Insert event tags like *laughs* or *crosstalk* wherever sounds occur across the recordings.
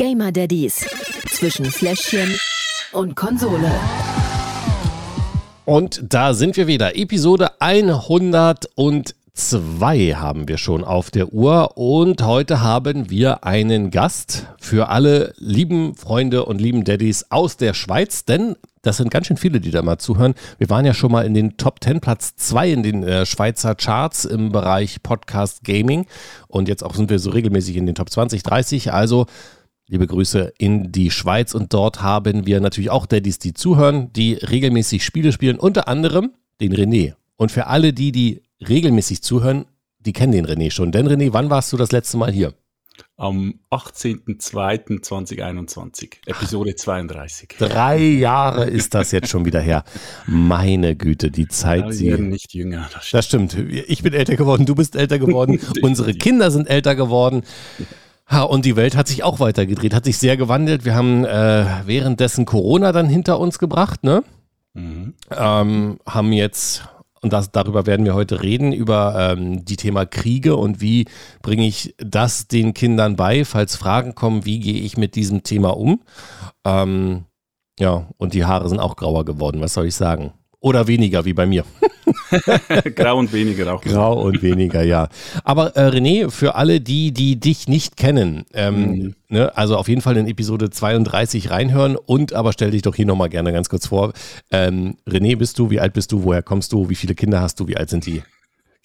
Gamer Daddies zwischen Fläschchen und Konsole. Und da sind wir wieder. Episode 102 haben wir schon auf der Uhr. Und heute haben wir einen Gast für alle lieben Freunde und lieben Daddies aus der Schweiz. Denn das sind ganz schön viele, die da mal zuhören. Wir waren ja schon mal in den Top 10, Platz 2 in den äh, Schweizer Charts im Bereich Podcast Gaming. Und jetzt auch sind wir so regelmäßig in den Top 20, 30. Also liebe Grüße in die Schweiz. Und dort haben wir natürlich auch Daddies, die zuhören, die regelmäßig Spiele spielen. Unter anderem den René. Und für alle die, die regelmäßig zuhören, die kennen den René schon. Denn René, wann warst du das letzte Mal hier? am 18.02.2021, Episode 32. Drei Jahre ist das jetzt schon wieder her. Meine Güte, die Zeit. Ja, sie werden nicht jünger. Das stimmt. das stimmt. Ich bin älter geworden, du bist älter geworden, *laughs* unsere Kinder sind älter geworden. Ha, und die Welt hat sich auch weitergedreht, hat sich sehr gewandelt. Wir haben äh, währenddessen Corona dann hinter uns gebracht, ne? Mhm. Ähm, haben jetzt und das, darüber werden wir heute reden, über ähm, die Thema Kriege und wie bringe ich das den Kindern bei, falls Fragen kommen, wie gehe ich mit diesem Thema um. Ähm, ja, und die Haare sind auch grauer geworden, was soll ich sagen? Oder weniger, wie bei mir. *laughs* Grau und weniger auch. Grau und weniger, ja. Aber äh, René, für alle die, die dich nicht kennen, ähm, mhm. ne, also auf jeden Fall in Episode 32 reinhören und aber stell dich doch hier nochmal gerne ganz kurz vor. Ähm, René, bist du, wie alt bist du, woher kommst du, wie viele Kinder hast du, wie alt sind die?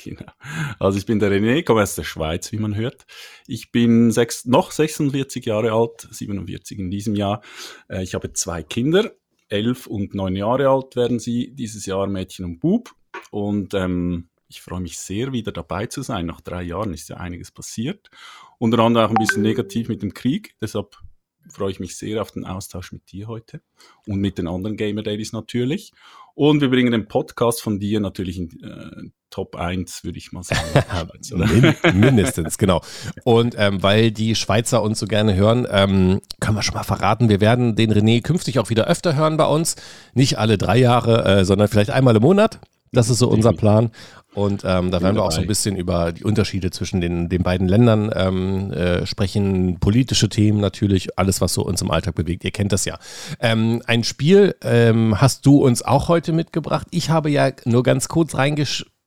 Genau. Also ich bin der René, komme aus der Schweiz, wie man hört. Ich bin sechs, noch 46 Jahre alt, 47 in diesem Jahr. Äh, ich habe zwei Kinder, elf und neun Jahre alt werden sie dieses Jahr, Mädchen und Bub. Und ähm, ich freue mich sehr, wieder dabei zu sein. Nach drei Jahren ist ja einiges passiert. Unter anderem auch ein bisschen negativ mit dem Krieg. Deshalb freue ich mich sehr auf den Austausch mit dir heute und mit den anderen Gamer Dailies natürlich. Und wir bringen den Podcast von dir natürlich in äh, Top 1, würde ich mal *laughs* sagen. Min mindestens, genau. Und ähm, weil die Schweizer uns so gerne hören, ähm, können wir schon mal verraten, wir werden den René künftig auch wieder öfter hören bei uns. Nicht alle drei Jahre, äh, sondern vielleicht einmal im Monat. Das ist so unser Plan. Und ähm, da werden wir auch so ein bisschen über die Unterschiede zwischen den, den beiden Ländern ähm, äh, sprechen, politische Themen natürlich, alles, was so uns im Alltag bewegt. Ihr kennt das ja. Ähm, ein Spiel ähm, hast du uns auch heute mitgebracht. Ich habe ja nur ganz kurz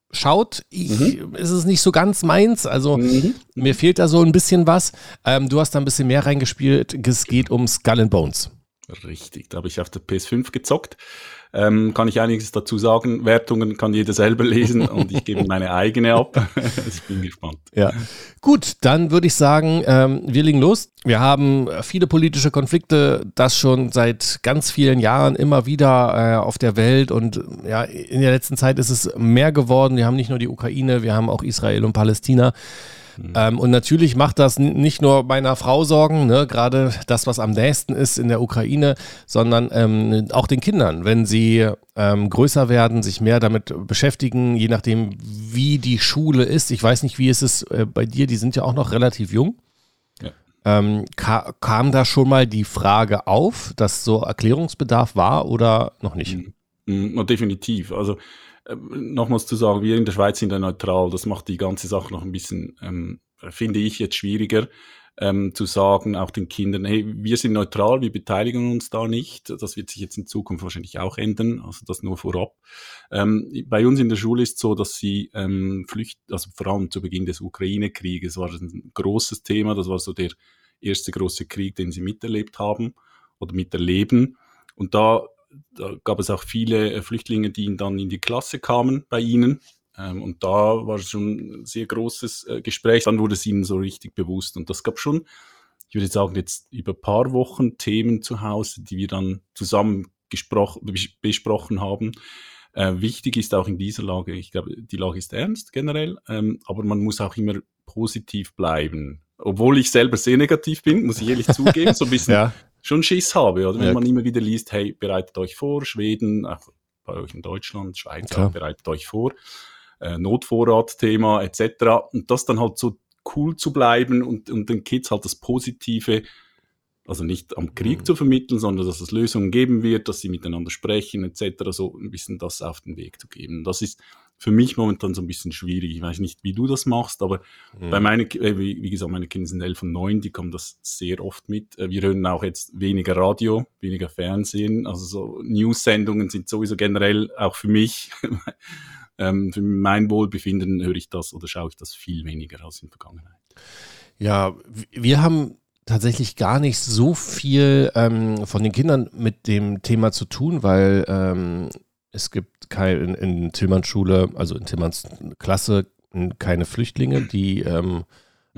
reingeschaut. Ich, mhm. ist es nicht so ganz meins. Also mhm. mir fehlt da so ein bisschen was. Ähm, du hast da ein bisschen mehr reingespielt. Es geht um Skull and Bones. Richtig, da habe ich auf der PS5 gezockt. Ähm, kann ich einiges dazu sagen. Wertungen kann jeder selber lesen *laughs* und ich gebe meine eigene ab. *laughs* *laughs* ich bin gespannt. Ja. Gut, dann würde ich sagen, ähm, wir legen los. Wir haben viele politische Konflikte, das schon seit ganz vielen Jahren immer wieder äh, auf der Welt und ja, in der letzten Zeit ist es mehr geworden. Wir haben nicht nur die Ukraine, wir haben auch Israel und Palästina. Mhm. Ähm, und natürlich macht das nicht nur meiner Frau Sorgen, ne, gerade das, was am nächsten ist in der Ukraine, sondern ähm, auch den Kindern, wenn sie ähm, größer werden, sich mehr damit beschäftigen, je nachdem, wie die Schule ist. Ich weiß nicht, wie ist es äh, bei dir, die sind ja auch noch relativ jung. Ähm, ka kam da schon mal die Frage auf, dass so Erklärungsbedarf war oder noch nicht? Mhm. Mhm, definitiv. Also ähm, nochmals zu sagen, wir in der Schweiz sind ja neutral. Das macht die ganze Sache noch ein bisschen, ähm, finde ich jetzt schwieriger, ähm, zu sagen, auch den Kindern, hey, wir sind neutral, wir beteiligen uns da nicht. Das wird sich jetzt in Zukunft wahrscheinlich auch ändern, also das nur vorab. Ähm, bei uns in der Schule ist so, dass sie ähm, flüchten, also vor allem zu Beginn des Ukraine-Krieges war das ein großes Thema, das war so der erste große Krieg, den sie miterlebt haben oder miterleben. Und da da gab es auch viele äh, Flüchtlinge, die dann in die Klasse kamen bei ihnen. Ähm, und da war es schon ein sehr großes äh, Gespräch. Dann wurde es ihnen so richtig bewusst. Und das gab schon, ich würde sagen, jetzt über ein paar Wochen Themen zu Hause, die wir dann zusammen besprochen haben. Äh, wichtig ist auch in dieser Lage, ich glaube, die Lage ist ernst generell, ähm, aber man muss auch immer positiv bleiben. Obwohl ich selber sehr negativ bin, muss ich ehrlich *laughs* zugeben, so ein bisschen ja schon Schiss habe, oder? Wenn ja. man immer wieder liest, hey, bereitet euch vor, Schweden, auch bei euch in Deutschland, Schweiz, auch, bereitet euch vor, äh, Notvorrat-Thema etc. Und das dann halt so cool zu bleiben und, und den Kids halt das Positive Also nicht am Krieg mhm. zu vermitteln, sondern dass es Lösungen geben wird, dass sie miteinander sprechen etc. So ein bisschen das auf den Weg zu geben. Das ist für mich momentan so ein bisschen schwierig. Ich weiß nicht, wie du das machst, aber mhm. bei meinen, äh, wie, wie, gesagt, meine Kinder sind elf und neun, die kommen das sehr oft mit. Äh, wir hören auch jetzt weniger Radio, weniger Fernsehen. Also so News-Sendungen sind sowieso generell auch für mich, *laughs* ähm, für mein Wohlbefinden höre ich das oder schaue ich das viel weniger als in der Vergangenheit. Ja, wir haben tatsächlich gar nicht so viel ähm, von den Kindern mit dem Thema zu tun, weil ähm, es gibt kein, in, in Tillmanns Schule, also in Tillmanns Klasse, keine Flüchtlinge, die ähm,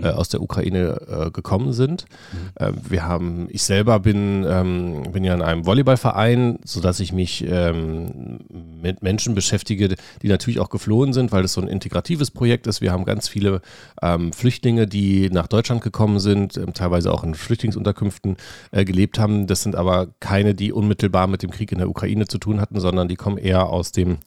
äh, aus der Ukraine äh, gekommen sind. Mhm. Äh, wir haben, ich selber bin, ähm, bin ja in einem Volleyballverein, sodass ich mich ähm, mit Menschen beschäftige, die natürlich auch geflohen sind, weil das so ein integratives Projekt ist. Wir haben ganz viele ähm, Flüchtlinge, die nach Deutschland gekommen sind, ähm, teilweise auch in Flüchtlingsunterkünften äh, gelebt haben. Das sind aber keine, die unmittelbar mit dem Krieg in der Ukraine zu tun hatten, sondern die kommen eher aus dem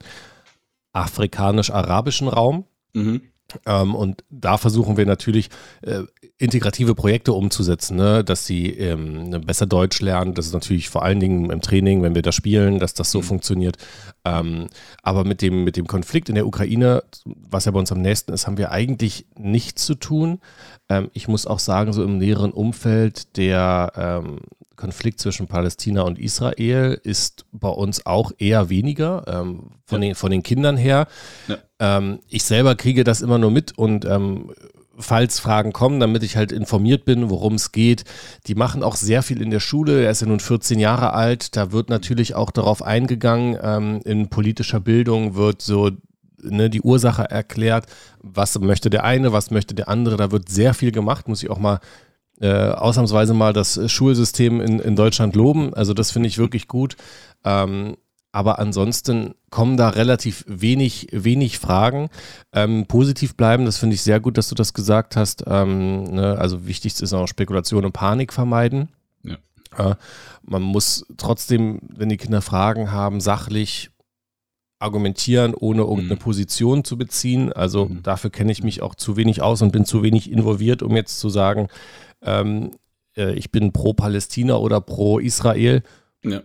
afrikanisch-arabischen Raum. Mhm. Ähm, und da versuchen wir natürlich äh, integrative Projekte umzusetzen, ne? dass sie ähm, besser Deutsch lernen. Das ist natürlich vor allen Dingen im Training, wenn wir da spielen, dass das so mhm. funktioniert. Ähm, aber mit dem, mit dem Konflikt in der Ukraine, was ja bei uns am nächsten ist, haben wir eigentlich nichts zu tun. Ähm, ich muss auch sagen, so im näheren Umfeld der ähm, Konflikt zwischen Palästina und Israel ist bei uns auch eher weniger ähm, von, ja. den, von den Kindern her. Ja. Ähm, ich selber kriege das immer nur mit und ähm, falls Fragen kommen, damit ich halt informiert bin, worum es geht. Die machen auch sehr viel in der Schule. Er ist ja nun 14 Jahre alt. Da wird natürlich auch darauf eingegangen. Ähm, in politischer Bildung wird so ne, die Ursache erklärt. Was möchte der eine, was möchte der andere. Da wird sehr viel gemacht, muss ich auch mal äh, ausnahmsweise mal das Schulsystem in, in Deutschland loben. Also das finde ich wirklich gut. Ähm, aber ansonsten kommen da relativ wenig, wenig Fragen. Ähm, positiv bleiben, das finde ich sehr gut, dass du das gesagt hast. Ähm, ne? Also wichtig ist auch Spekulation und Panik vermeiden. Ja. Äh, man muss trotzdem, wenn die Kinder Fragen haben, sachlich argumentieren, ohne irgendeine mhm. Position zu beziehen. Also mhm. dafür kenne ich mich auch zu wenig aus und bin zu wenig involviert, um jetzt zu sagen, ähm, äh, ich bin pro Palästina oder pro Israel ja.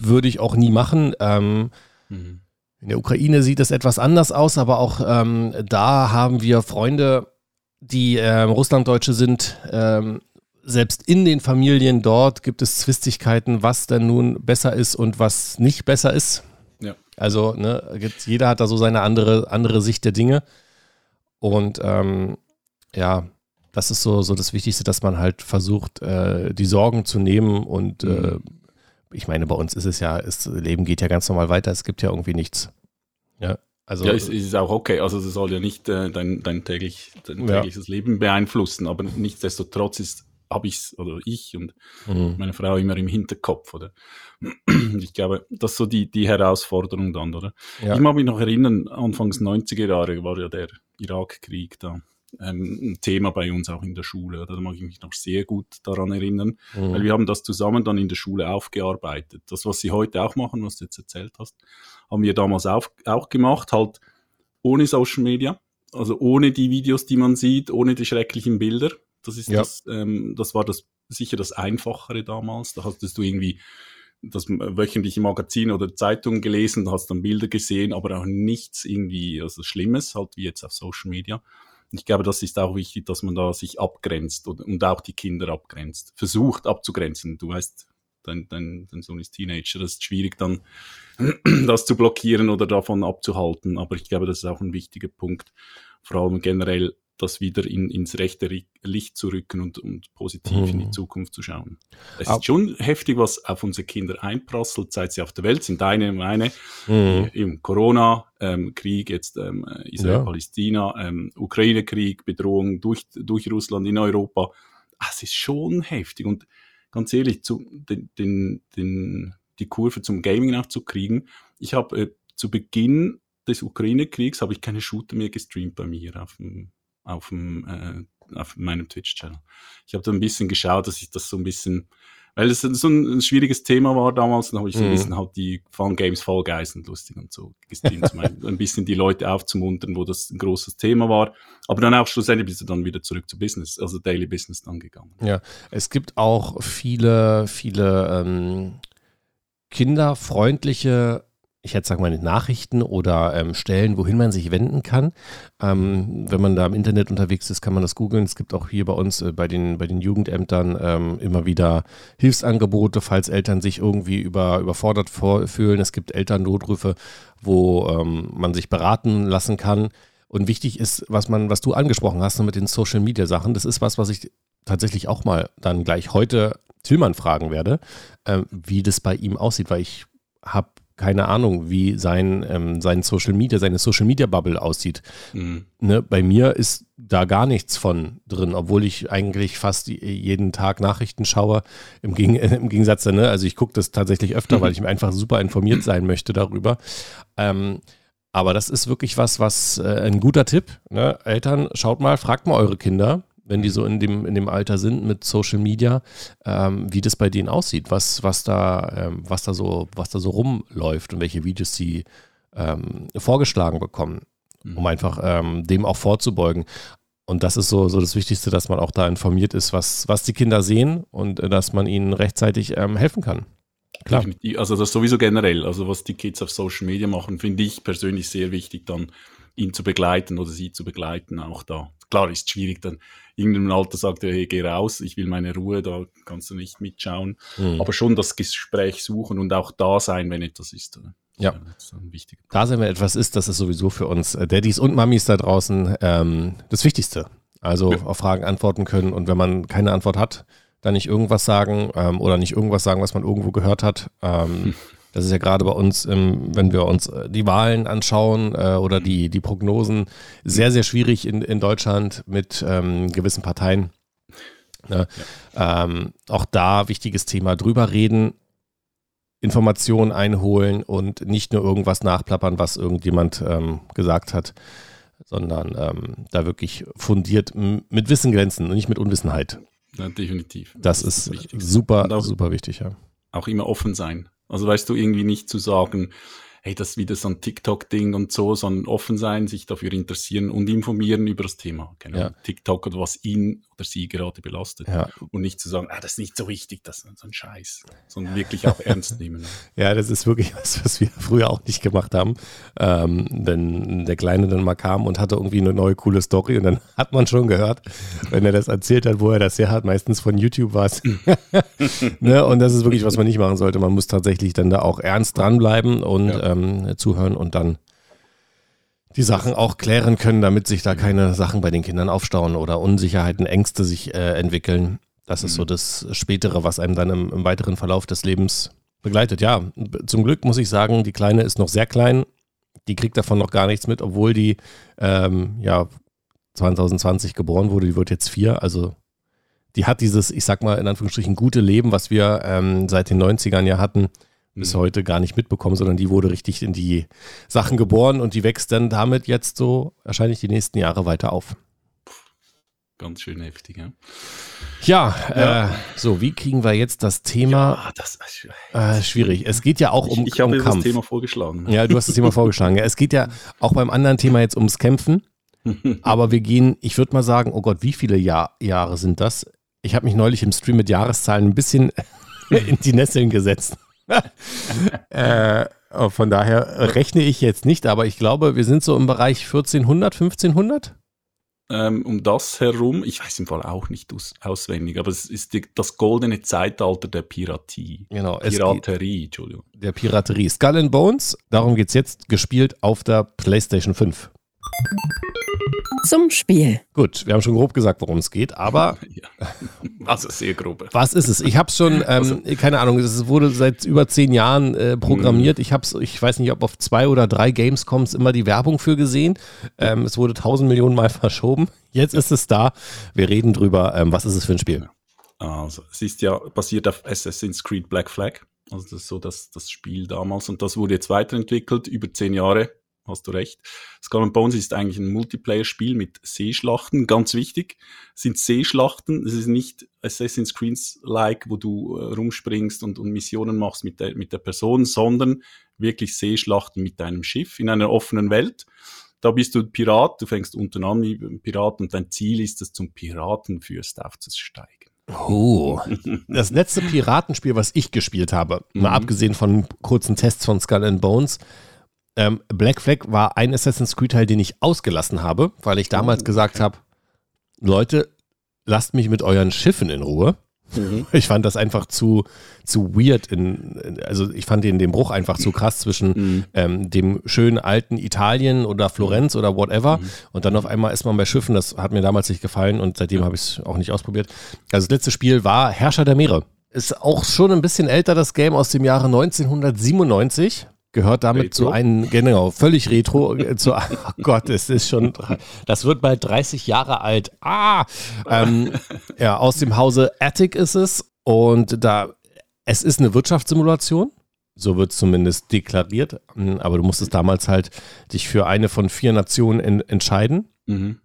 Würde ich auch nie machen. Ähm, mhm. In der Ukraine sieht es etwas anders aus, aber auch ähm, da haben wir Freunde, die ähm, Russlanddeutsche sind. Ähm, selbst in den Familien dort gibt es Zwistigkeiten, was denn nun besser ist und was nicht besser ist. Ja. Also ne, jeder hat da so seine andere, andere Sicht der Dinge. Und ähm, ja, das ist so, so das Wichtigste, dass man halt versucht, äh, die Sorgen zu nehmen und äh, mhm. äh, ich meine, bei uns ist es ja, das Leben geht ja ganz normal weiter, es gibt ja irgendwie nichts. Ja, also. Ja, es ist auch okay. Also, es soll ja nicht äh, dein, dein, täglich, dein tägliches Leben beeinflussen, aber nichtsdestotrotz ist, habe ich es, oder ich und mhm. meine Frau immer im Hinterkopf, oder? *clears throat* Ich glaube, das ist so die, die Herausforderung dann, oder? Ja. Ich mag mich noch erinnern, Anfangs 90er Jahre war ja der Irakkrieg da ähm, ein Thema bei uns auch in der Schule. Da mag ich mich noch sehr gut daran erinnern, mhm. weil wir haben das zusammen dann in der Schule aufgearbeitet. Das, was Sie heute auch machen, was du jetzt erzählt hast, haben wir damals auf, auch gemacht, halt ohne Social Media, also ohne die Videos, die man sieht, ohne die schrecklichen Bilder. Das ist ja. das, ähm, das war das sicher das Einfachere damals. Da hattest du irgendwie das wöchentliche Magazin oder Zeitung gelesen, da hast dann Bilder gesehen, aber auch nichts irgendwie also Schlimmes, halt wie jetzt auf Social Media. Ich glaube, das ist auch wichtig, dass man da sich abgrenzt und, und auch die Kinder abgrenzt. Versucht abzugrenzen. Du weißt, dein, dein, dein Sohn ist Teenager, das ist schwierig dann, *clears throat* das zu blockieren oder davon abzuhalten. Aber ich glaube, das ist auch ein wichtiger Punkt. Vor allem generell das wieder in, ins rechte Licht zu rücken und, und positiv mhm. in die mhm. Zukunft zu schauen. Es ist schon heftig, was auf unsere Kinder einprasselt, seit sie auf der Welt sind. Deine, meine, mhm. im Corona, ähm, Krieg, jetzt ähm, Israel-Palästina, ja. ähm, Ukraine-Krieg, Bedrohung durch, durch Russland in Europa. Es ist schon heftig und ganz ehrlich, zu, den, den, den, die Kurve zum Gaming auch zu kriegen. Ich habe äh, zu Beginn des Ukraine-Kriegs habe ich keine Shooter mehr gestreamt bei mir auf dem auf, dem, äh, auf meinem Twitch-Channel. Ich habe da ein bisschen geschaut, dass ich das so ein bisschen, weil es so ein, ein, schwieriges Thema war damals, dann habe ich so ein mhm. bisschen halt die Fun Games Fall Guys und lustig und so gestreamt, ein bisschen die Leute aufzumuntern, wo das ein großes Thema war. Aber dann auch schlussendlich bist du dann wieder zurück zu Business, also Daily Business dann gegangen. Ja, es gibt auch viele, viele ähm, kinderfreundliche ich hätte sagen mal Nachrichten oder ähm, Stellen, wohin man sich wenden kann. Ähm, wenn man da im Internet unterwegs ist, kann man das googeln. Es gibt auch hier bei uns äh, bei, den, bei den Jugendämtern ähm, immer wieder Hilfsangebote, falls Eltern sich irgendwie über, überfordert fühlen. Es gibt Elternnotrüfe, wo ähm, man sich beraten lassen kann. Und wichtig ist, was man, was du angesprochen hast mit den Social Media Sachen, das ist was, was ich tatsächlich auch mal dann gleich heute Tillmann fragen werde, äh, wie das bei ihm aussieht, weil ich habe keine Ahnung, wie sein, ähm, sein Social Media, seine Social Media Bubble aussieht. Mhm. Ne, bei mir ist da gar nichts von drin, obwohl ich eigentlich fast jeden Tag Nachrichten schaue. Im, Geg *laughs* im Gegensatz, ne, also ich gucke das tatsächlich öfter, mhm. *laughs* weil ich mir einfach super informiert sein möchte darüber. Ähm, aber das ist wirklich was, was äh, ein guter Tipp. Ne? Eltern, schaut mal, fragt mal eure Kinder, wenn die so in dem, in dem Alter sind mit Social Media, ähm, wie das bei denen aussieht, was, was, da, ähm, was, da so, was da so rumläuft und welche Videos sie ähm, vorgeschlagen bekommen, um mhm. einfach ähm, dem auch vorzubeugen. Und das ist so, so das Wichtigste, dass man auch da informiert ist, was, was die Kinder sehen und äh, dass man ihnen rechtzeitig ähm, helfen kann. Klar. Also das sowieso generell, also was die Kids auf Social Media machen, finde ich persönlich sehr wichtig, dann ihn zu begleiten oder sie zu begleiten, auch da. Klar, ist schwierig, dann irgendeinem Alter sagt er, hey, geh raus, ich will meine Ruhe, da kannst du nicht mitschauen. Mhm. Aber schon das Gespräch suchen und auch da sein, wenn etwas ist. Ja, das ist da sind wir etwas ist, das ist sowieso für uns äh, Daddys und Mamis da draußen ähm, das Wichtigste. Also ja. auf Fragen antworten können und wenn man keine Antwort hat, dann nicht irgendwas sagen ähm, oder nicht irgendwas sagen, was man irgendwo gehört hat. Ähm, *laughs* Das ist ja gerade bei uns, ähm, wenn wir uns äh, die Wahlen anschauen äh, oder die, die Prognosen, sehr, sehr schwierig in, in Deutschland mit ähm, gewissen Parteien. Ne? Ja. Ähm, auch da wichtiges Thema drüber reden, Informationen einholen und nicht nur irgendwas nachplappern, was irgendjemand ähm, gesagt hat, sondern ähm, da wirklich fundiert mit Wissen glänzen und nicht mit Unwissenheit. Ja, definitiv. Das, das ist, ist super, super wichtig, ja. Auch immer offen sein. Also weißt du, irgendwie nicht zu sagen, hey, das ist wieder so ein TikTok-Ding und so, sondern offen sein, sich dafür interessieren und informieren über das Thema. Genau. Ja. TikTok oder was ihn oder sie gerade belastet. Ja. Und nicht zu sagen, ah, das ist nicht so wichtig, das ist so ein Scheiß, sondern wirklich auch ernst nehmen. *laughs* Ja, das ist wirklich was, was wir früher auch nicht gemacht haben. Ähm, wenn der Kleine dann mal kam und hatte irgendwie eine neue coole Story und dann *laughs* hat man schon gehört, wenn er das erzählt hat, wo er das her hat, meistens von YouTube war es. *laughs* ne? Und das ist wirklich, was man nicht machen sollte. Man muss tatsächlich dann da auch ernst dranbleiben und ja. ähm, zuhören und dann die Sachen auch klären können, damit sich da keine Sachen bei den Kindern aufstauen oder Unsicherheiten, Ängste sich äh, entwickeln. Das ist so mhm. das Spätere, was einem dann im, im, weiteren Verlauf des Lebens begleitet. Ja, zum Glück muss ich sagen, die Kleine ist noch sehr klein. Die kriegt davon noch gar nichts mit, obwohl die ähm, ja 2020 geboren wurde. Die wird jetzt vier. Also die hat dieses, ich sag mal in Anführungsstrichen, gute Leben, was wir ähm, seit den 90ern ja hatten, bis heute gar nicht mitbekommen, sondern die wurde richtig in die Sachen geboren und die wächst dann damit jetzt so wahrscheinlich die nächsten Jahre weiter auf. Ganz schön heftig, ja. Ja, ja. Äh, so, wie kriegen wir jetzt das Thema? Ja, das äh, schwierig. Es geht ja auch um Ich, ich habe um das Thema vorgeschlagen. Ja, du hast das Thema vorgeschlagen. Ja, es geht ja auch beim anderen Thema jetzt ums Kämpfen. *laughs* Aber wir gehen, ich würde mal sagen, oh Gott, wie viele Jahr, Jahre sind das? Ich habe mich neulich im Stream mit Jahreszahlen ein bisschen *laughs* in die Nesseln gesetzt. *laughs* äh, von daher rechne ich jetzt nicht, aber ich glaube, wir sind so im Bereich 1400, 1500. Ähm, um das herum, ich weiß im Fall auch nicht aus, auswendig, aber es ist die, das goldene Zeitalter der Piratie. Genau. Piraterie, Entschuldigung. Der Piraterie. Skull and Bones, darum geht es jetzt, gespielt auf der PlayStation 5 zum Spiel. Gut, wir haben schon grob gesagt, worum es geht, aber. *laughs* Ja. Also sehr grob. Was ist es? Ich habe es schon, *laughs* ähm, also, keine Ahnung, es wurde seit über zehn Jahren äh, programmiert. Mhm. Ich habe es, ich weiß nicht, ob auf zwei oder drei Gamescoms immer die Werbung für gesehen. Ähm, es wurde tausend Millionen Mal *laughs* verschoben. Jetzt ist es da. Wir reden drüber. Ähm, was ist es für ein Spiel? Also, es ist ja basiert auf Assassin's Creed Black Flag. Also, das ist so das, das Spiel damals. Und das wurde jetzt weiterentwickelt über zehn Jahre hast du recht. Skull and Bones ist eigentlich ein Multiplayer-Spiel mit Seeschlachten. Ganz wichtig sind Seeschlachten. Es ist nicht Assassin's Creed-like, wo du äh, rumspringst und, und Missionen machst mit der, mit der Person, sondern wirklich Seeschlachten mit deinem Schiff in einer offenen Welt. Da bist du Pirat, du fängst unten an wie Pirat und dein Ziel ist es, zum Piratenfürst aufzusteigen. Oh. Das letzte Piratenspiel, was ich gespielt habe, mhm. mal abgesehen von kurzen Tests von Skull and Bones, ähm, Black Flag war ein Assassin's Creed-Teil, den ich ausgelassen habe, weil ich damals oh, gesagt habe, Leute, lasst mich mit euren Schiffen in Ruhe. Mhm. *laughs* Ich fand das einfach zu, zu weird. In, also ich fand den, den Bruch einfach zu krass zwischen mhm. ähm, dem schönen alten Italien oder Florenz oder whatever mhm. und dann auf einmal ist man bei Schiffen. Das hat mir damals nicht gefallen und seitdem habe ich es auch nicht ausprobiert. Also das letzte Spiel war Herrscher der Meere. Ist auch schon ein bisschen älter, das Game aus dem Jahre 1997 gehört damit retro. zu einem, genau, völlig retro, äh, zu, *laughs* oh Gott, es ist schon, das wird bald 30 Jahre alt. Ah! Ähm, *laughs* ja, aus dem Hause Attic ist es und da, es ist eine Wirtschaftssimulation. So wird es zumindest deklariert. Aber du musstest damals halt dich für eine von vier Nationen en entscheiden. Mhm.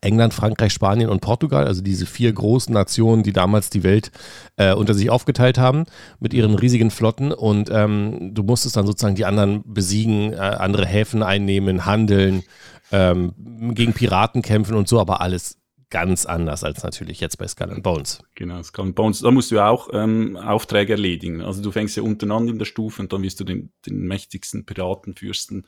England, Frankreich, Spanien und Portugal, also diese vier großen Nationen, die damals die Welt äh, unter sich aufgeteilt haben mit ihren riesigen Flotten. Und ähm, du musstest dann sozusagen die anderen besiegen, äh, andere Häfen einnehmen, handeln, ähm, gegen Piraten kämpfen und so, aber alles ganz anders als natürlich jetzt bei Skull and Bones. Genau, Skull and Bones. Da musst du auch ähm, Aufträge erledigen. Also du fängst ja untereinander in der Stufe und dann wirst du den, den mächtigsten Piratenfürsten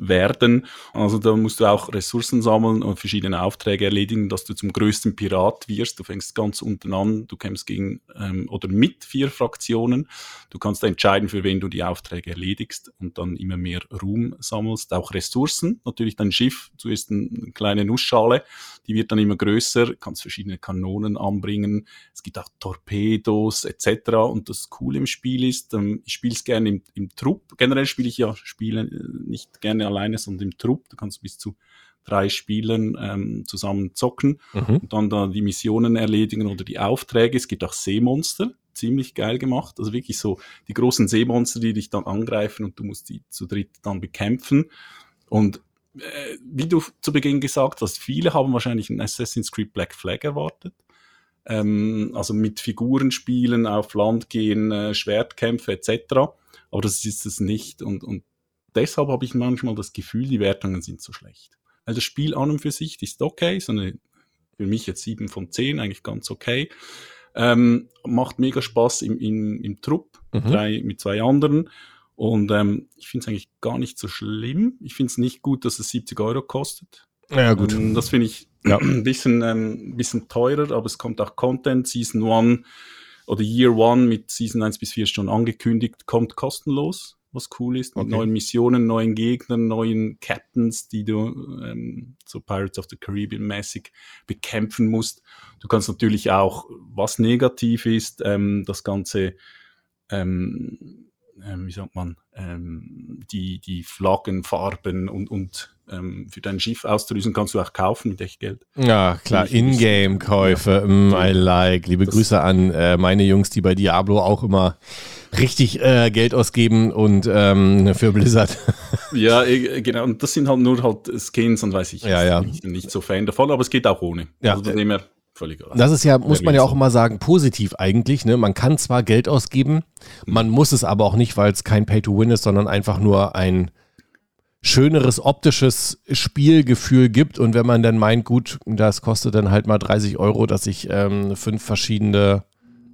werden. Also da musst du auch Ressourcen sammeln und verschiedene Aufträge erledigen, dass du zum größten Pirat wirst. Du fängst ganz unten an, du kämpfst gegen ähm, oder mit vier Fraktionen. Du kannst entscheiden, für wen du die Aufträge erledigst und dann immer mehr Ruhm sammelst. Auch Ressourcen, natürlich dein Schiff, zuerst eine kleine Nussschale, die wird dann immer größer, kannst verschiedene Kanonen anbringen. Es gibt auch Torpedos etc. Und das Coole im Spiel ist, ähm, ich spiele es gerne im, im Trupp. Generell spiele ich ja Spiele äh, nicht gerne alleine, sondern im Trupp. Du kannst bis zu drei Spielern ähm, zusammen zocken mhm. und dann da die Missionen erledigen oder die Aufträge. Es gibt auch Seemonster, ziemlich geil gemacht. Also wirklich so die großen Seemonster, die dich dann angreifen und du musst die zu dritt dann bekämpfen. Und äh, wie du zu Beginn gesagt hast, viele haben wahrscheinlich ein Assassin's Creed Black Flag erwartet. Ähm, also mit Figuren spielen, auf Land gehen, äh, Schwertkämpfe etc. Aber das ist es nicht. Und, und deshalb habe ich manchmal das Gefühl, die Wertungen sind so schlecht. Weil das Spiel an und für sich ist okay, so eine, für mich jetzt sieben von zehn, eigentlich ganz okay. Ähm, macht mega Spaß im, im, im Trupp, mhm. drei, mit zwei anderen. Und ähm, ich finde es eigentlich gar nicht so schlimm. Ich finde es nicht gut, dass es 70 Euro kostet. Ja, gut. Ähm, das finde ich ja. *clears throat* ein bisschen, ähm, bisschen teurer, aber es kommt auch Content. Season 1 oder Year 1 mit Season 1 bis 4 schon angekündigt, kommt kostenlos, was cool ist, mit okay. neuen Missionen, neuen Gegnern, neuen Captains, die du ähm, so Pirates of the Caribbean mäßig bekämpfen musst. Du kannst natürlich auch, was negativ ist, ähm, das Ganze ähm, ähm, wie sagt man, ähm, die, die Flaggen, Farben und, und ähm, für dein Schiff auszulösen, kannst du auch kaufen mit Echtgeld. Ja, klar, Ingame-Käufe, mm, I like. Liebe das Grüße an äh, meine Jungs, die bei Diablo auch immer richtig äh, Geld ausgeben und ähm, für Blizzard. *laughs* ja, äh, genau. Und das sind halt nur halt Skins und weiß ich. Ja, ja. Ich bin nicht so Fan davon, aber es geht auch ohne. Ja. Also her völlig Das ist ja, muss man ja auch immer sagen, positiv eigentlich. Ne? Man kann zwar Geld ausgeben, man muss es aber auch nicht, weil es kein Pay-to-Win ist, sondern einfach nur ein schöneres optisches Spielgefühl gibt. Und wenn man dann meint, gut, das kostet dann halt mal 30 Euro, dass ich ähm, fünf verschiedene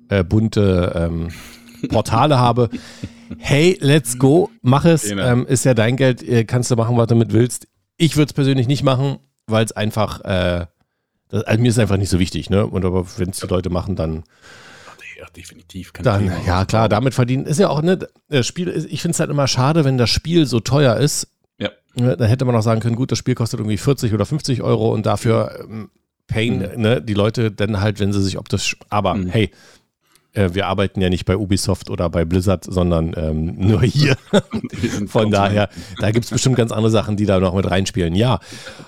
äh, bunte ähm, Portale habe. *laughs* Hey, let's go, mach es. Genau. Ähm, ist ja dein Geld, äh, kannst du machen, was du damit willst. Ich würde es persönlich nicht machen, weil es einfach äh, das, also mir ist einfach nicht so wichtig, ne? Und aber wenn es die Leute machen, dann. Ja, definitiv. dann, Thema. ja klar, damit verdienen. Ist ja auch, ne, Spiel, ich finde es halt immer schade, wenn das Spiel so teuer ist. Ne, dann hätte man auch sagen können, gut, das Spiel kostet irgendwie 40 oder 50 Euro und dafür ähm, Pain, mhm. ne, die Leute dann halt, wenn sie sich optisch, aber mhm. hey, äh, wir arbeiten ja nicht bei Ubisoft oder bei Blizzard, sondern ähm, *laughs* nur hier. Von daher, da gibt es bestimmt ganz andere Sachen, die da noch mit reinspielen. Ja.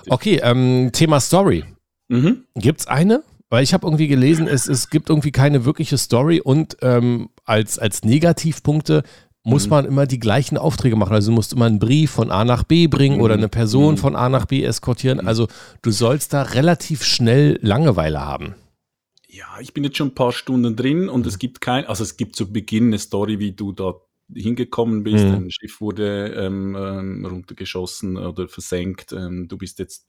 Okay, ähm, Thema Story. Mhm. Gibt es eine? Weil ich habe irgendwie gelesen, es, es gibt irgendwie keine wirkliche Story und ähm, als, als Negativpunkte, muss man immer die gleichen Aufträge machen. Also du musst immer einen Brief von A nach B bringen oder eine Person von A nach B eskortieren. Also du sollst da relativ schnell Langeweile haben. Ja, ich bin jetzt schon ein paar Stunden drin und es gibt kein, also es gibt zu Beginn eine Story, wie du da hingekommen bist. Mhm. Ein Schiff wurde ähm, ähm, runtergeschossen oder versenkt. Ähm, du bist jetzt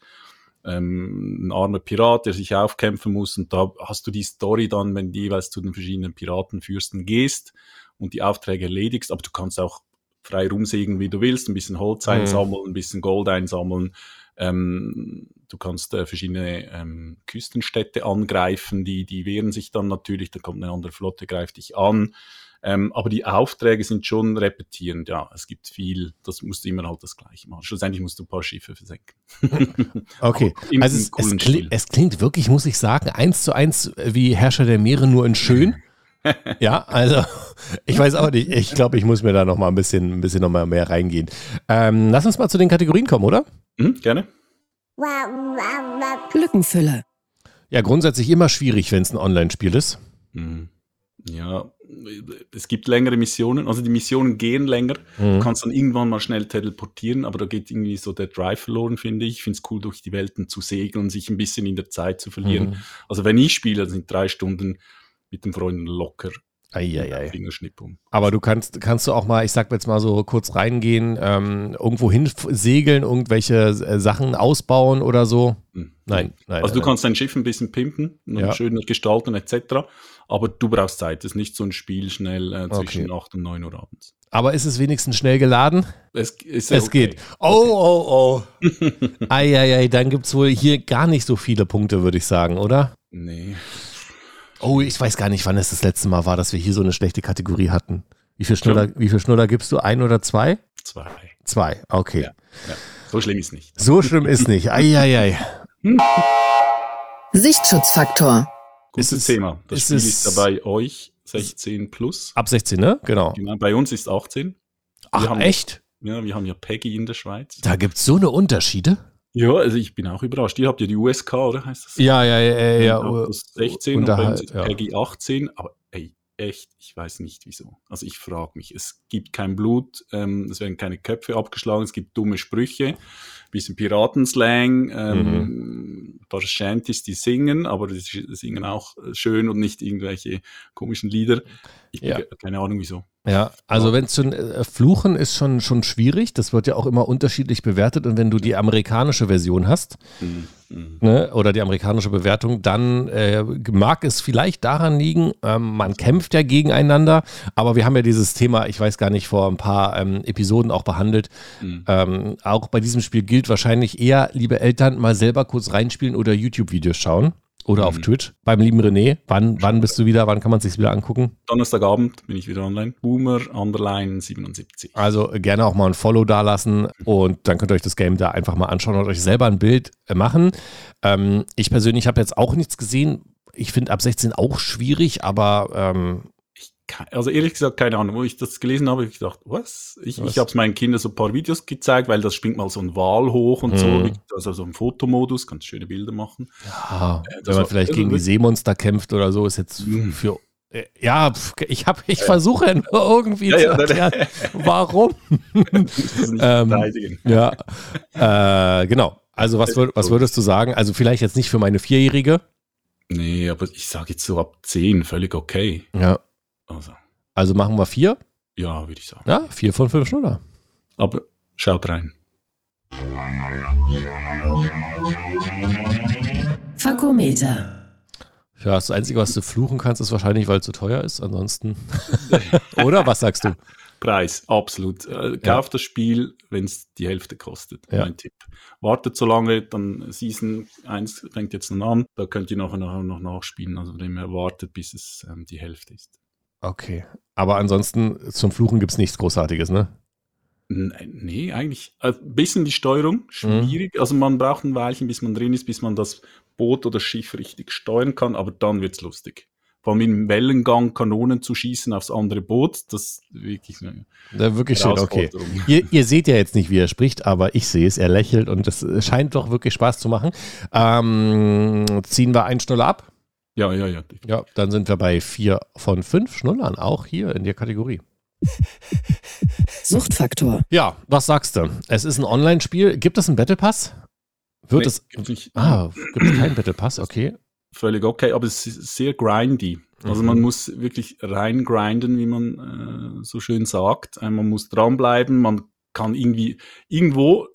ähm, ein armer Pirat, der sich aufkämpfen muss. Und da hast du die Story dann, wenn du jeweils zu den verschiedenen Piratenfürsten gehst und die Aufträge erledigst. Aber du kannst auch frei rumsegeln, wie du willst, ein bisschen Holz Mhm. einsammeln, ein bisschen Gold einsammeln. Ähm, du kannst äh, verschiedene ähm, Küstenstädte angreifen, die, die wehren sich dann natürlich, da kommt eine andere Flotte, greift dich an. Ähm, aber die Aufträge sind schon repetierend, ja. Es gibt viel, das musst du immer halt das Gleiche machen. Schlussendlich musst du ein paar Schiffe versenken. *laughs* Okay, *laughs* also es, es, Stil. es klingt wirklich, muss ich sagen, eins zu eins wie Herrscher der Meere, nur in schön. *laughs* Ja, also *laughs* ich weiß auch nicht. Ich glaube, ich muss mir da noch mal ein bisschen, ein bisschen noch mal mehr reingehen. Ähm, lass uns mal zu den Kategorien kommen, oder? Hm, gerne. Lückenfüller. Ja, grundsätzlich immer schwierig, wenn es ein Online-Spiel ist. Hm. Ja, es gibt längere Missionen, also die Missionen gehen länger. Du kannst dann irgendwann mal schnell teleportieren, aber da geht irgendwie so der Drive verloren, finde ich. Ich finde es cool, durch die Welten zu segeln, sich ein bisschen in der Zeit zu verlieren. Mhm. Also wenn ich spiele, dann sind drei Stunden mit den Freunden locker. Eieiei. Fingerschnipp um. Aber du kannst, kannst du auch mal, ich sag jetzt mal so kurz reingehen, ähm, irgendwo hin segeln, irgendwelche äh, Sachen ausbauen oder so? Hm. Nein, nein. Also du nein. kannst dein Schiff ein bisschen pimpen, noch Ja. schöner gestalten etc. Aber du brauchst Zeit. Das ist nicht so ein Spiel schnell äh, zwischen Okay. 8 und 9 Uhr abends. Aber ist es wenigstens schnell geladen? Es, ist Es okay. geht. Oh, oh, oh. *laughs* Eieiei, dann gibt es wohl hier gar nicht so viele Punkte, würde ich sagen, oder? Nee. Oh, ich weiß gar nicht, wann es das letzte Mal war, dass wir hier so eine schlechte Kategorie hatten. Wie viel Schnuller, wie viel Schnuller gibst du? Ein oder zwei? Zwei. Zwei, okay. Ja. Ja. So schlimm ist nicht. So schlimm ist nicht. Eieiei. *laughs* Sichtschutzfaktor. Gutes Ist es- Thema. Das ist Spiel es- ist dabei euch 16 plus. Ab 16, ne? Genau. Genau, bei uns ist 18. Ach, haben, echt? Ja, wir haben ja Peggy in der Schweiz. Da gibt es so eine Unterschiede? Ja, also ich bin auch überrascht. Ihr habt ja die USK, oder heißt das? Ja, ja, ja, ja. ja. Auch das 16 und uns ist ja. Peggy 18. Aber ey, echt, ich weiß nicht wieso. Also ich frage mich, es gibt kein Blut, ähm, es werden keine Köpfe abgeschlagen, es gibt dumme Sprüche, bisschen Piratenslang, ähm, Mhm. ein paar Shanties, die singen, aber die singen auch äh, schön und nicht irgendwelche komischen Lieder. Ich Ja. keine Ahnung wieso. Ja, also wenn es schon äh, Fluchen ist schon, schon schwierig. Das wird ja auch immer unterschiedlich bewertet. Und wenn du die amerikanische Version hast, Mhm. Mhm. ne, oder die amerikanische Bewertung, dann äh, mag es vielleicht daran liegen, ähm, man kämpft ja gegeneinander, aber wir haben ja dieses Thema, ich weiß gar nicht, vor ein paar ähm, Episoden auch behandelt. Mhm. Ähm, auch bei diesem Spiel gilt wahrscheinlich eher, liebe Eltern, mal selber kurz reinspielen oder YouTube-Videos schauen. Oder auf Mhm. Twitch. Beim lieben René, wann, wann bist du wieder, wann kann man sich wieder angucken? Donnerstagabend bin ich wieder online. Boomer Underline 77. Also gerne auch mal ein Follow dalassen und dann könnt ihr euch das Game da einfach mal anschauen und euch selber ein Bild äh, machen. Ähm, ich persönlich habe jetzt auch nichts gesehen. Ich finde ab 16 auch schwierig, aber ähm, also ehrlich gesagt, keine Ahnung. Wo ich das gelesen habe, habe ich gedacht, was? Ich, Was? ich habe es meinen Kindern so ein paar Videos gezeigt, weil das springt mal so ein Wal hoch und so. Mhm. Also so im Fotomodus, ganz schöne Bilder machen. ja, Äh, wenn man war- vielleicht gegen die Seemonster kämpft oder so, ist jetzt Mhm. für. äh, Ja, ich, hab, ich versuche nur irgendwie Ja, zu ja, erklären, warum. *laughs* Ähm. Ja, äh, genau. Also was, würd, was würdest du sagen? Also vielleicht jetzt nicht für meine Vierjährige. Nee, aber ich sage jetzt so ab 10, völlig okay. Ja. Also, Also machen wir vier. ja, würde ich sagen. Ja, vier von fünf Schnuller. Aber schaut rein. Fakometer. Ja, das Einzige, was du fluchen kannst, ist wahrscheinlich, weil es zu teuer ist. Ansonsten. *laughs* Oder? Was sagst du? Preis, absolut. Äh, kauft das Spiel, wenn es die Hälfte kostet. Ja. Mein Tipp. Wartet so lange, dann Season 1 fängt jetzt noch an. Da könnt ihr nachher noch, noch nachspielen. Also dem her wartet, bis es ähm, die Hälfte ist. Okay. Aber ansonsten zum Fluchen gibt es nichts Großartiges, ne? Nee, eigentlich ein bisschen die Steuerung, schwierig. Also man braucht ein Weilchen, bis man drin ist, bis man das Boot oder Schiff richtig steuern kann, aber dann wird's lustig. Vor allem im Wellengang Kanonen zu schießen aufs andere Boot, das ist wirklich eine Ja, wirklich schön, okay. *laughs* Ihr, ihr seht ja jetzt nicht, wie er spricht, aber ich sehe es. Er lächelt und es scheint doch wirklich Spaß zu machen. Ähm, ziehen wir einen Schnuller ab? Ja, ja, ja. Ja, dann sind wir bei vier von fünf Schnullern, auch hier in der Kategorie. *laughs* Suchtfaktor. Ja, was sagst du? Es ist ein Online-Spiel. Gibt es einen Battle Pass? Wird Nee, es. gibt's nicht. Ah, gibt es keinen Battle Pass? Okay. Völlig okay, aber es ist sehr grindy. Also Mhm. man muss wirklich reingrinden, wie man äh, so schön sagt. Äh, man muss dranbleiben, man kann irgendwie, irgendwo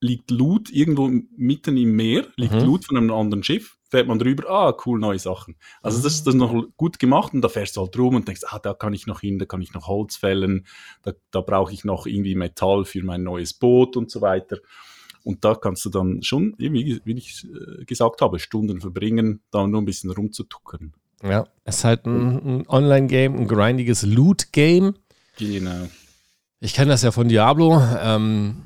liegt Loot, irgendwo mitten im Meer liegt Mhm. Loot von einem anderen Schiff, fährt man drüber, ah, cool, neue Sachen. Also das, das ist noch gut gemacht und da fährst du halt rum und denkst, ah, da kann ich noch hin, da kann ich noch Holz fällen, da, da brauche ich noch irgendwie Metall für mein neues Boot und so weiter. Und da kannst du dann schon, wie, wie ich äh, gesagt habe, Stunden verbringen, da nur ein bisschen rumzutuckern. Ja, es ist halt ein, ein Online-Game, ein grindiges Loot-Game. Genau. Ich kenne das ja von Diablo. Ähm,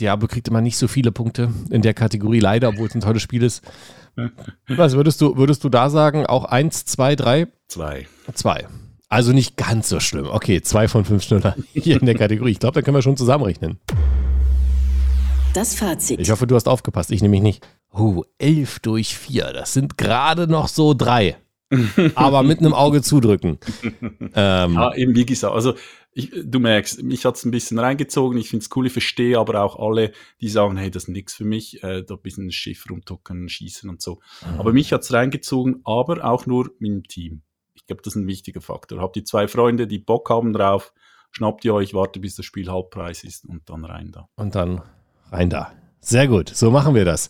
Diablo kriegt immer nicht so viele Punkte in der Kategorie, leider, obwohl es ein tolles Spiel ist. *laughs* Was würdest du, würdest du da sagen? Auch eins, zwei, drei? Zwei. Zwei. Also nicht ganz so schlimm. Okay, zwei von fünf Schnuller *laughs* hier in der Kategorie. Ich glaube, da können wir schon zusammenrechnen. Das Fazit. Ich hoffe, du hast aufgepasst. Ich nämlich nicht. Oh, elf durch vier. Das sind gerade noch so drei. Aber mit einem Auge zudrücken. *laughs* Ähm, Ja, eben wie gesagt, also ich, du merkst, mich hat's ein bisschen reingezogen, ich find's cool, ich verstehe aber auch alle, die sagen, hey, das ist nix für mich, äh, da ein bisschen Schiff rumtucken, schießen und so. Aber mich hat's reingezogen, aber auch nur mit dem Team. Ich glaube, das ist ein wichtiger Faktor. Habt ihr zwei Freunde, die Bock haben drauf, schnappt ihr euch, wartet bis das Spiel Halbpreis ist und dann rein da. Und dann rein da. Sehr gut, so machen wir das.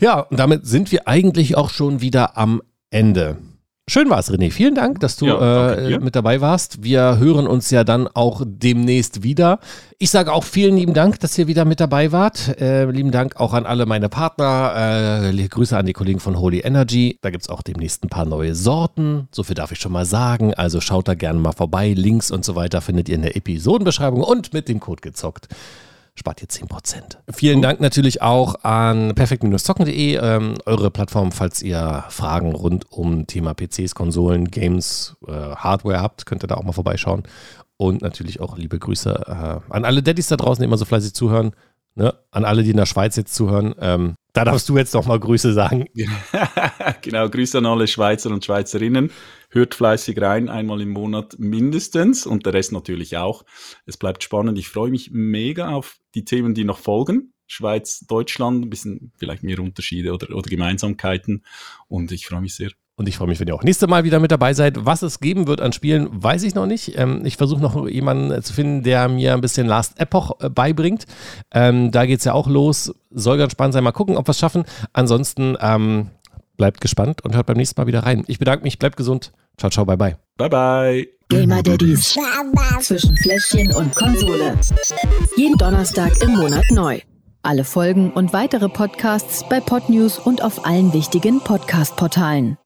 Ja, und damit sind wir eigentlich auch schon wieder am Ende. Schön war's, René. Vielen Dank, dass du Ja, äh, mit dabei warst. Wir hören uns ja dann auch demnächst wieder. Ich sage auch vielen lieben Dank, dass ihr wieder mit dabei wart. Äh, lieben Dank auch an alle meine Partner. Äh, Grüße an die Kollegen von Holy Energy. Da gibt's auch demnächst ein paar neue Sorten. So viel darf ich schon mal sagen. Also schaut da gerne mal vorbei. Links und so weiter findet ihr in der Episodenbeschreibung und mit dem Code gezockt spart ihr 10%. Vielen Dank natürlich auch an perfekt-zocken.de, ähm, eure Plattform, falls ihr Fragen rund um Thema PCs, Konsolen, Games, äh, Hardware habt, könnt ihr da auch mal vorbeischauen. Und natürlich auch liebe Grüße äh, an alle Daddys da draußen, die immer so fleißig zuhören. Ne? An alle, die in der Schweiz jetzt zuhören. Ähm, da darfst du jetzt noch mal Grüße sagen. *laughs* genau, Grüße an alle Schweizer und Schweizerinnen. Hört fleißig rein, einmal im Monat mindestens und der Rest natürlich auch. Es bleibt spannend. Ich freue mich mega auf die Themen, die noch folgen. Schweiz, Deutschland, ein bisschen vielleicht mehr Unterschiede oder, oder Gemeinsamkeiten. Und ich freue mich sehr. Und ich freue mich, wenn ihr auch nächste Mal wieder mit dabei seid. Was es geben wird an Spielen, weiß ich noch nicht. Ähm, ich versuche noch jemanden äh, zu finden, der mir ein bisschen Last Epoch äh, beibringt. Ähm, da geht es ja auch los. Soll ganz spannend sein. Mal gucken, ob wir es schaffen. Ansonsten ähm, bleibt gespannt und hört beim nächsten Mal wieder rein. Ich bedanke mich, bleibt gesund. Ciao, ciao, bye, bye. Bye, bye. Gamer Daddies zwischen Fläschchen und Konsole. Jeden Donnerstag im Monat neu. Alle Folgen und weitere Podcasts bei Podnews und auf allen wichtigen Podcast-Portalen.